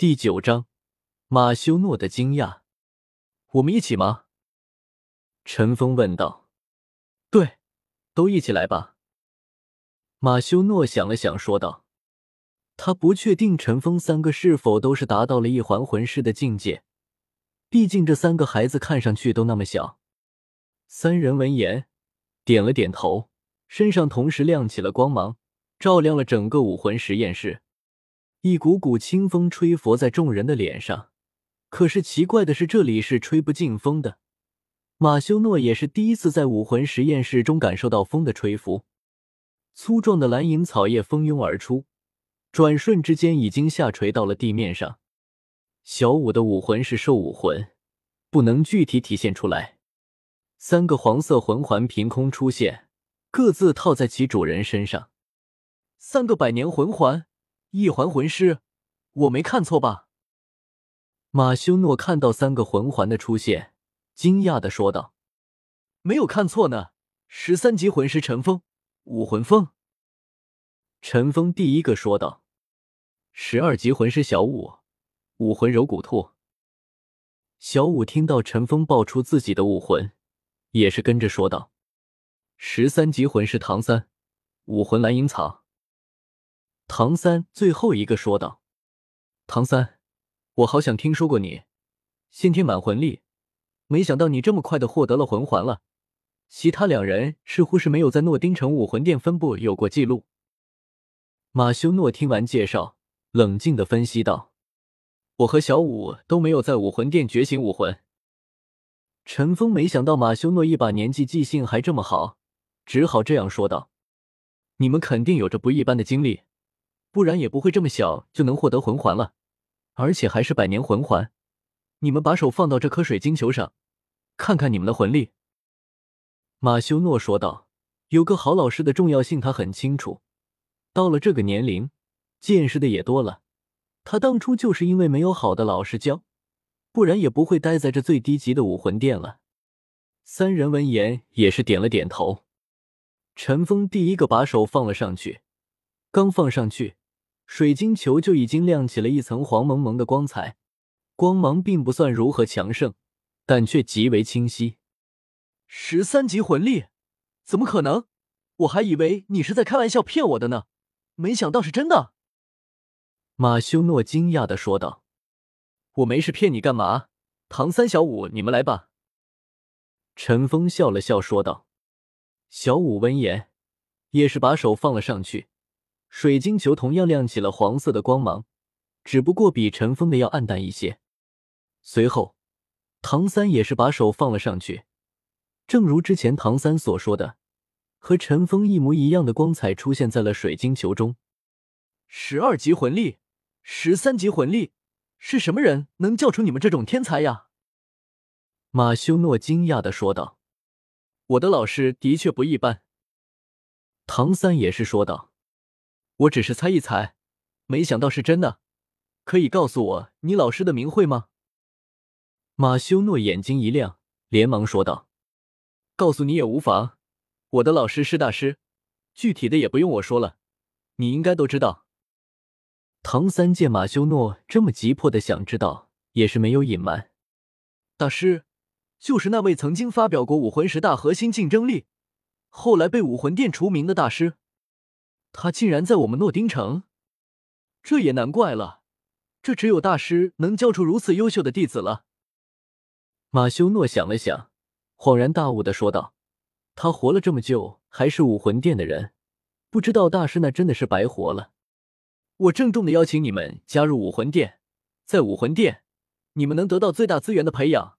第九章，马修诺的惊讶。我们一起吗？陈峰问道。对，都一起来吧。马修诺想了想，说道：“他不确定陈峰三个是否都是达到了一环魂师的境界，毕竟这三个孩子看上去都那么小。”三人闻言，点了点头，身上同时亮起了光芒，照亮了整个武魂实验室。一股股清风吹拂在众人的脸上，可是奇怪的是，这里是吹不进风的。马修诺也是第一次在武魂实验室中感受到风的吹拂。粗壮的蓝银草叶蜂拥而出，转瞬之间已经下垂到了地面上。小五的武魂是兽武魂，不能具体体现出来。三个黄色魂环凭空出现，各自套在其主人身上。三个百年魂环。一环魂师，我没看错吧？马修诺看到三个魂环的出现，惊讶的说道：“没有看错呢，十三级魂师陈峰，武魂风。”陈峰第一个说道：“十二级魂师小五，武魂柔骨兔。”小五听到陈峰爆出自己的武魂，也是跟着说道：“十三级魂师唐三，武魂蓝银草。”唐三最后一个说道：“唐三，我好想听说过你，先天满魂力，没想到你这么快的获得了魂环了。其他两人似乎是没有在诺丁城武魂殿分部有过记录。”马修诺听完介绍，冷静的分析道：“我和小五都没有在武魂殿觉醒武魂。”陈峰没想到马修诺一把年纪记性还这么好，只好这样说道：“你们肯定有着不一般的经历。”不然也不会这么小就能获得魂环了，而且还是百年魂环。你们把手放到这颗水晶球上，看看你们的魂力。”马修诺说道。有个好老师的重要性，他很清楚。到了这个年龄，见识的也多了。他当初就是因为没有好的老师教，不然也不会待在这最低级的武魂殿了。三人闻言也是点了点头。陈峰第一个把手放了上去，刚放上去。水晶球就已经亮起了一层黄蒙蒙的光彩，光芒并不算如何强盛，但却极为清晰。十三级魂力，怎么可能？我还以为你是在开玩笑骗我的呢，没想到是真的。马修诺惊讶的说道：“我没事骗你干嘛？唐三、小五，你们来吧。”陈峰笑了笑说道。小五闻言，也是把手放了上去。水晶球同样亮起了黄色的光芒，只不过比陈峰的要暗淡一些。随后，唐三也是把手放了上去，正如之前唐三所说的，和陈峰一模一样的光彩出现在了水晶球中。十二级魂力，十三级魂力，是什么人能教出你们这种天才呀？马修诺惊讶的说道：“我的老师的确不一般。”唐三也是说道。我只是猜一猜，没想到是真的。可以告诉我你老师的名讳吗？马修诺眼睛一亮，连忙说道：“告诉你也无妨。我的老师是大师，具体的也不用我说了，你应该都知道。”唐三见马修诺这么急迫的想知道，也是没有隐瞒。大师就是那位曾经发表过武魂十大核心竞争力，后来被武魂殿除名的大师。他竟然在我们诺丁城，这也难怪了。这只有大师能教出如此优秀的弟子了。马修诺想了想，恍然大悟的说道：“他活了这么久，还是武魂殿的人，不知道大师那真的是白活了。我郑重的邀请你们加入武魂殿，在武魂殿，你们能得到最大资源的培养，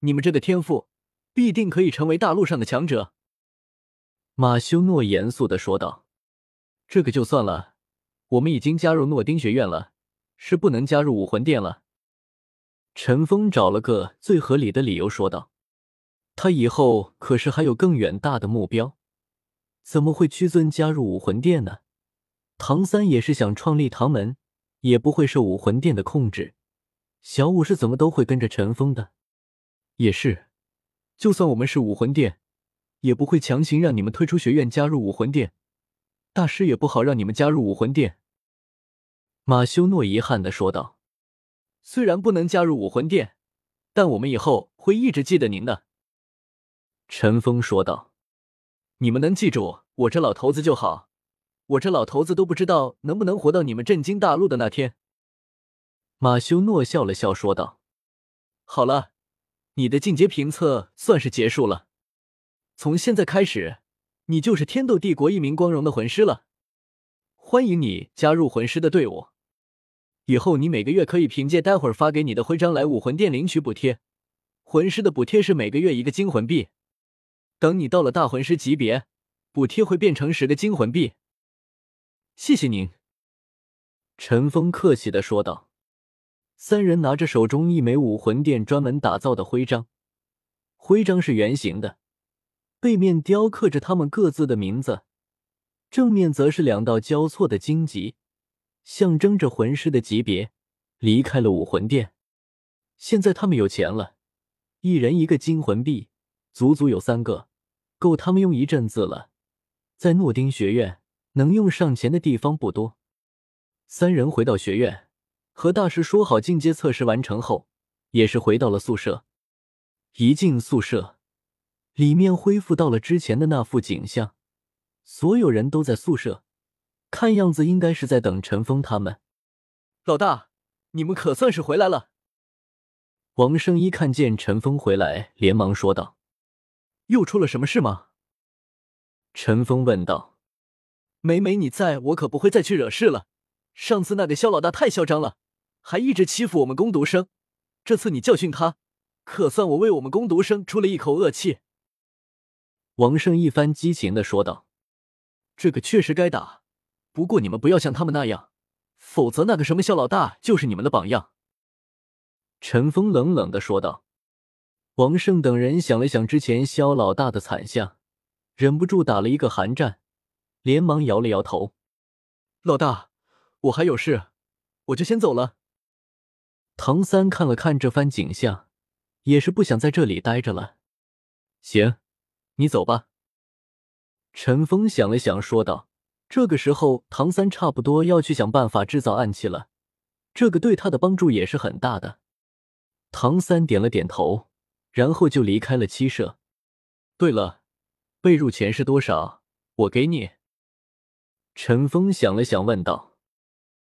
你们这个天赋必定可以成为大陆上的强者。”马修诺严肃的说道。这个就算了，我们已经加入诺丁学院了，是不能加入武魂殿了。陈峰找了个最合理的理由说道：“他以后可是还有更远大的目标，怎么会屈尊加入武魂殿呢？唐三也是想创立唐门，也不会受武魂殿的控制。小五是怎么都会跟着陈峰的，也是，就算我们是武魂殿，也不会强行让你们退出学院加入武魂殿。”大师也不好让你们加入武魂殿。”马修诺遗憾的说道。虽然不能加入武魂殿，但我们以后会一直记得您的。”陈峰说道。“你们能记住我这老头子就好，我这老头子都不知道能不能活到你们震惊大陆的那天。”马修诺笑了笑说道：“好了，你的进阶评测算是结束了，从现在开始，你就是天斗帝国一名光荣的魂师了。欢迎你加入魂师的队伍。”以后你每个月可以凭借待会儿发给你的徽章来武魂殿领取补贴，魂师的补贴是每个月一个金魂币。等你到了大魂师级别，补贴会变成十个金魂币。谢谢您，陈峰客气的说道。三人拿着手中一枚武魂殿专门打造的徽章，徽章是圆形的，背面雕刻着他们各自的名字，正面则是两道交错的荆棘。象征着魂师的级别，离开了武魂殿。现在他们有钱了，一人一个金魂币，足足有三个，够他们用一阵子了。在诺丁学院，能用上钱的地方不多。三人回到学院，和大师说好，进阶测试完成后，也是回到了宿舍。一进宿舍，里面恢复到了之前的那副景象，所有人都在宿舍。看样子应该是在等陈峰他们。老大，你们可算是回来了。王生一看见陈峰回来，连忙说道：“又出了什么事吗？”陈峰问道：“美美你在我可不会再去惹事了。上次那个肖老大太嚣张了，还一直欺负我们攻读生。这次你教训他，可算我为我们攻读生出了一口恶气。”王胜一番激情的说道：“这个确实该打。”不过你们不要像他们那样，否则那个什么肖老大就是你们的榜样。”陈峰冷冷的说道。王胜等人想了想之前肖老大的惨相，忍不住打了一个寒战，连忙摇了摇头：“老大，我还有事，我就先走了。”唐三看了看这番景象，也是不想在这里待着了。“行，你走吧。”陈峰想了想，说道。这个时候，唐三差不多要去想办法制造暗器了，这个对他的帮助也是很大的。唐三点了点头，然后就离开了七舍。对了，被褥钱是多少？我给你。陈峰想了想，问道。